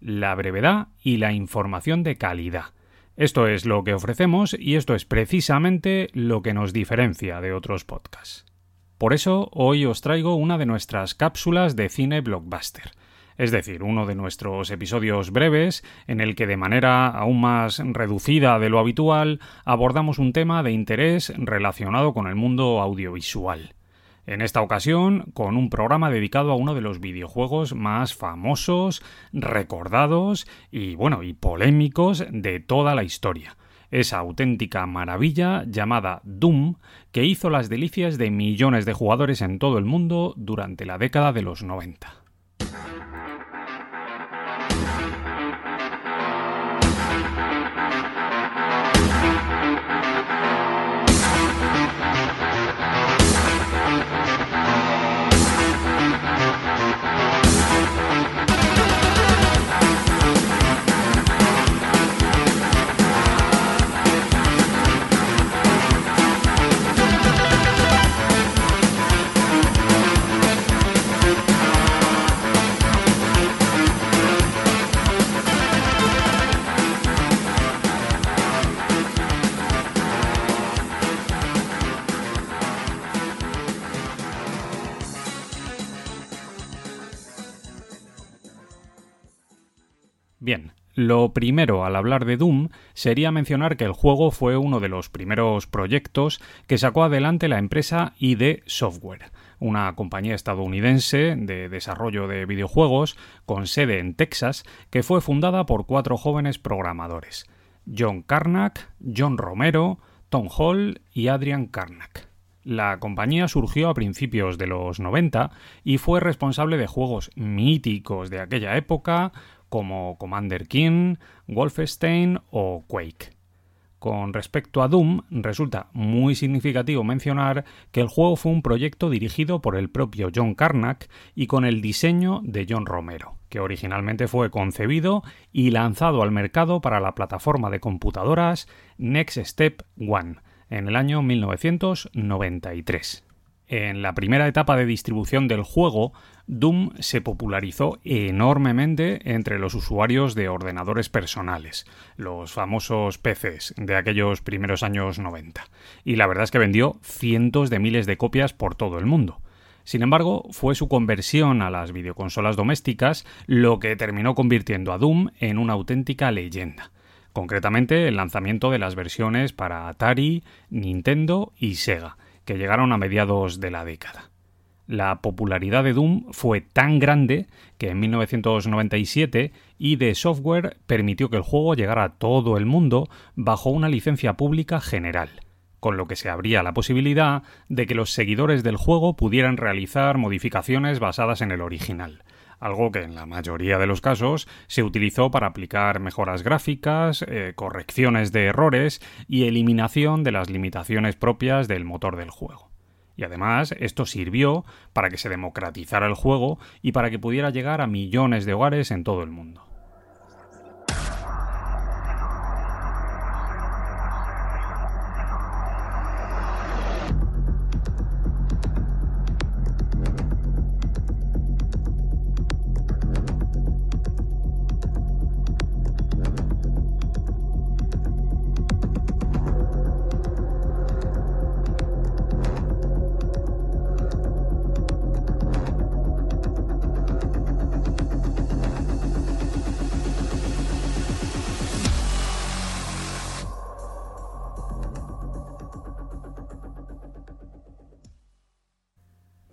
la brevedad y la información de calidad. Esto es lo que ofrecemos y esto es precisamente lo que nos diferencia de otros podcasts. Por eso hoy os traigo una de nuestras cápsulas de cine blockbuster, es decir, uno de nuestros episodios breves en el que de manera aún más reducida de lo habitual abordamos un tema de interés relacionado con el mundo audiovisual. En esta ocasión, con un programa dedicado a uno de los videojuegos más famosos, recordados y bueno, y polémicos de toda la historia. Esa auténtica maravilla llamada Doom, que hizo las delicias de millones de jugadores en todo el mundo durante la década de los 90. Lo primero al hablar de Doom sería mencionar que el juego fue uno de los primeros proyectos que sacó adelante la empresa ID Software, una compañía estadounidense de desarrollo de videojuegos con sede en Texas que fue fundada por cuatro jóvenes programadores, John Carnack, John Romero, Tom Hall y Adrian Carnack. La compañía surgió a principios de los 90 y fue responsable de juegos míticos de aquella época como Commander King, Wolfenstein o Quake. Con respecto a Doom, resulta muy significativo mencionar que el juego fue un proyecto dirigido por el propio John Carnack y con el diseño de John Romero, que originalmente fue concebido y lanzado al mercado para la plataforma de computadoras Next Step One en el año 1993. En la primera etapa de distribución del juego, Doom se popularizó enormemente entre los usuarios de ordenadores personales, los famosos PCs de aquellos primeros años 90, y la verdad es que vendió cientos de miles de copias por todo el mundo. Sin embargo, fue su conversión a las videoconsolas domésticas lo que terminó convirtiendo a Doom en una auténtica leyenda. Concretamente el lanzamiento de las versiones para Atari, Nintendo y Sega, que llegaron a mediados de la década. La popularidad de Doom fue tan grande que en 1997 ID Software permitió que el juego llegara a todo el mundo bajo una licencia pública general, con lo que se abría la posibilidad de que los seguidores del juego pudieran realizar modificaciones basadas en el original, algo que en la mayoría de los casos se utilizó para aplicar mejoras gráficas, eh, correcciones de errores y eliminación de las limitaciones propias del motor del juego. Y además esto sirvió para que se democratizara el juego y para que pudiera llegar a millones de hogares en todo el mundo.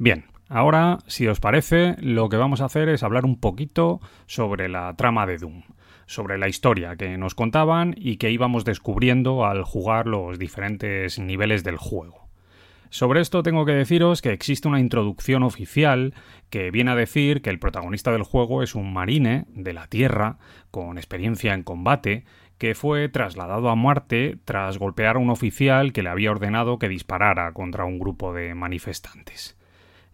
Bien, ahora, si os parece, lo que vamos a hacer es hablar un poquito sobre la trama de Doom, sobre la historia que nos contaban y que íbamos descubriendo al jugar los diferentes niveles del juego. Sobre esto tengo que deciros que existe una introducción oficial que viene a decir que el protagonista del juego es un marine de la Tierra con experiencia en combate que fue trasladado a Marte tras golpear a un oficial que le había ordenado que disparara contra un grupo de manifestantes.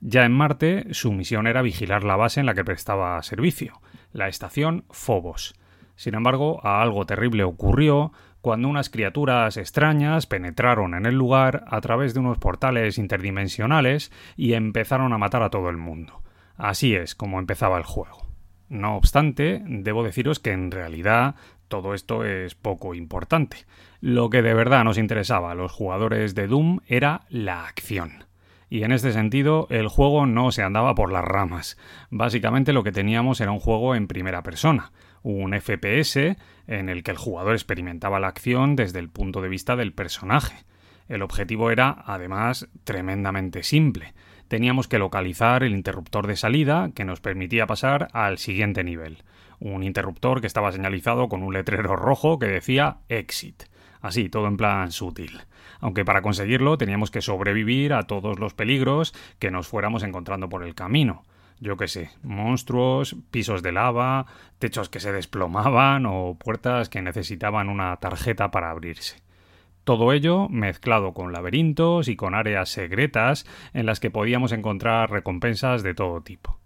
Ya en Marte, su misión era vigilar la base en la que prestaba servicio, la estación Phobos. Sin embargo, algo terrible ocurrió cuando unas criaturas extrañas penetraron en el lugar a través de unos portales interdimensionales y empezaron a matar a todo el mundo. Así es como empezaba el juego. No obstante, debo deciros que en realidad todo esto es poco importante. Lo que de verdad nos interesaba a los jugadores de Doom era la acción. Y en este sentido, el juego no se andaba por las ramas. Básicamente lo que teníamos era un juego en primera persona, un FPS en el que el jugador experimentaba la acción desde el punto de vista del personaje. El objetivo era, además, tremendamente simple. Teníamos que localizar el interruptor de salida que nos permitía pasar al siguiente nivel. Un interruptor que estaba señalizado con un letrero rojo que decía Exit. Así, todo en plan sutil. Aunque para conseguirlo teníamos que sobrevivir a todos los peligros que nos fuéramos encontrando por el camino yo qué sé, monstruos, pisos de lava, techos que se desplomaban o puertas que necesitaban una tarjeta para abrirse. Todo ello mezclado con laberintos y con áreas secretas en las que podíamos encontrar recompensas de todo tipo.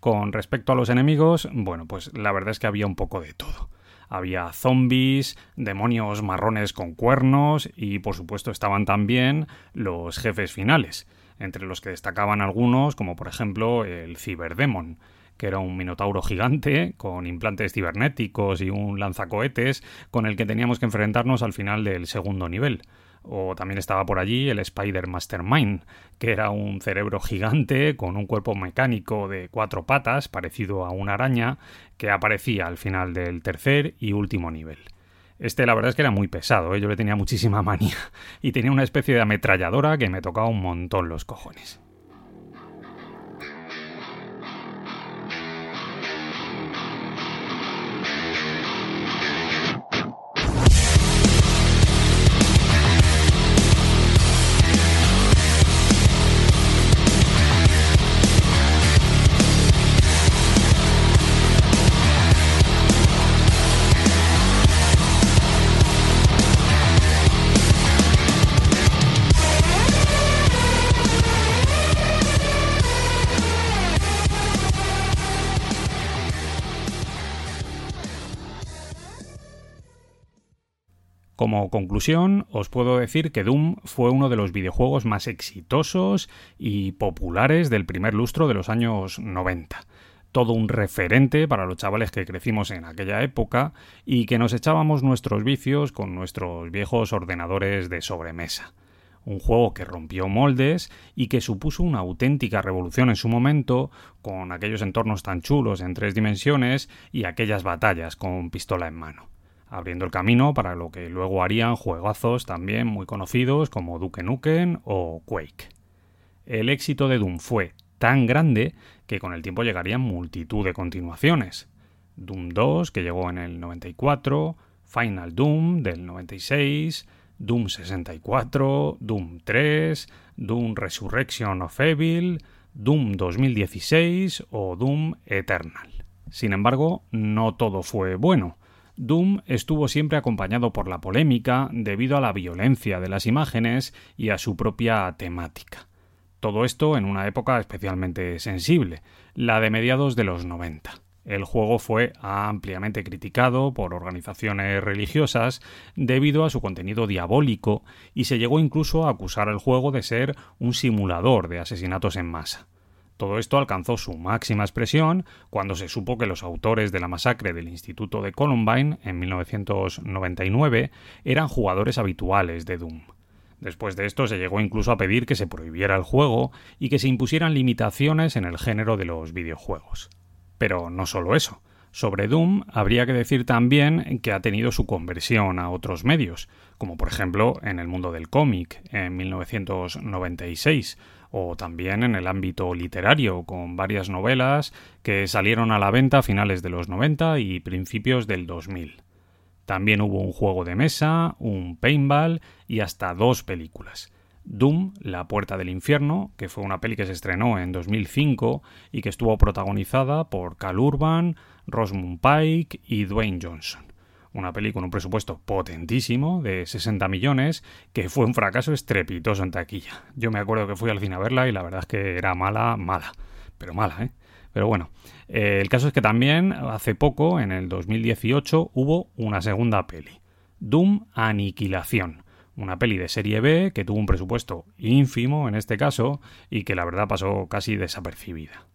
Con respecto a los enemigos, bueno, pues la verdad es que había un poco de todo. Había zombies, demonios marrones con cuernos y por supuesto estaban también los jefes finales, entre los que destacaban algunos, como por ejemplo el Cyberdemon, que era un minotauro gigante con implantes cibernéticos y un lanzacohetes con el que teníamos que enfrentarnos al final del segundo nivel. O también estaba por allí el Spider Mastermind, que era un cerebro gigante con un cuerpo mecánico de cuatro patas, parecido a una araña, que aparecía al final del tercer y último nivel. Este la verdad es que era muy pesado, ¿eh? yo le tenía muchísima manía y tenía una especie de ametralladora que me tocaba un montón los cojones. Como conclusión, os puedo decir que Doom fue uno de los videojuegos más exitosos y populares del primer lustro de los años 90 todo un referente para los chavales que crecimos en aquella época y que nos echábamos nuestros vicios con nuestros viejos ordenadores de sobremesa. Un juego que rompió moldes y que supuso una auténtica revolución en su momento, con aquellos entornos tan chulos en tres dimensiones y aquellas batallas con pistola en mano abriendo el camino para lo que luego harían juegazos también muy conocidos como Duke Nukem o Quake. El éxito de Doom fue tan grande que con el tiempo llegarían multitud de continuaciones. Doom 2, que llegó en el 94, Final Doom del 96, Doom 64, Doom 3, Doom Resurrection of Evil, Doom 2016 o Doom Eternal. Sin embargo, no todo fue bueno. Doom estuvo siempre acompañado por la polémica debido a la violencia de las imágenes y a su propia temática. Todo esto en una época especialmente sensible, la de mediados de los 90. El juego fue ampliamente criticado por organizaciones religiosas debido a su contenido diabólico y se llegó incluso a acusar al juego de ser un simulador de asesinatos en masa. Todo esto alcanzó su máxima expresión cuando se supo que los autores de la masacre del Instituto de Columbine en 1999 eran jugadores habituales de Doom. Después de esto se llegó incluso a pedir que se prohibiera el juego y que se impusieran limitaciones en el género de los videojuegos. Pero no solo eso. Sobre Doom habría que decir también que ha tenido su conversión a otros medios, como por ejemplo en el mundo del cómic en 1996, o también en el ámbito literario, con varias novelas que salieron a la venta a finales de los 90 y principios del 2000. También hubo un juego de mesa, un paintball y hasta dos películas. Doom, La Puerta del Infierno, que fue una peli que se estrenó en 2005 y que estuvo protagonizada por Cal Urban, Rosamund Pike y Dwayne Johnson. Una peli con un presupuesto potentísimo de 60 millones que fue un fracaso estrepitoso en taquilla. Yo me acuerdo que fui al cine a verla y la verdad es que era mala, mala, pero mala, ¿eh? Pero bueno, eh, el caso es que también hace poco, en el 2018, hubo una segunda peli, Doom Aniquilación una peli de serie B que tuvo un presupuesto ínfimo en este caso y que la verdad pasó casi desapercibida.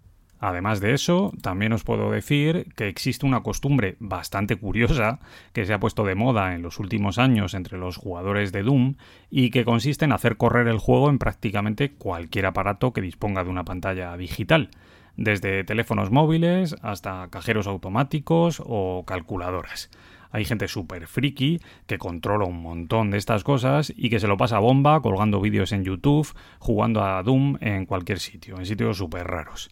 Además de eso, también os puedo decir que existe una costumbre bastante curiosa que se ha puesto de moda en los últimos años entre los jugadores de Doom y que consiste en hacer correr el juego en prácticamente cualquier aparato que disponga de una pantalla digital, desde teléfonos móviles hasta cajeros automáticos o calculadoras. Hay gente súper friki que controla un montón de estas cosas y que se lo pasa a bomba colgando vídeos en YouTube, jugando a Doom en cualquier sitio, en sitios súper raros.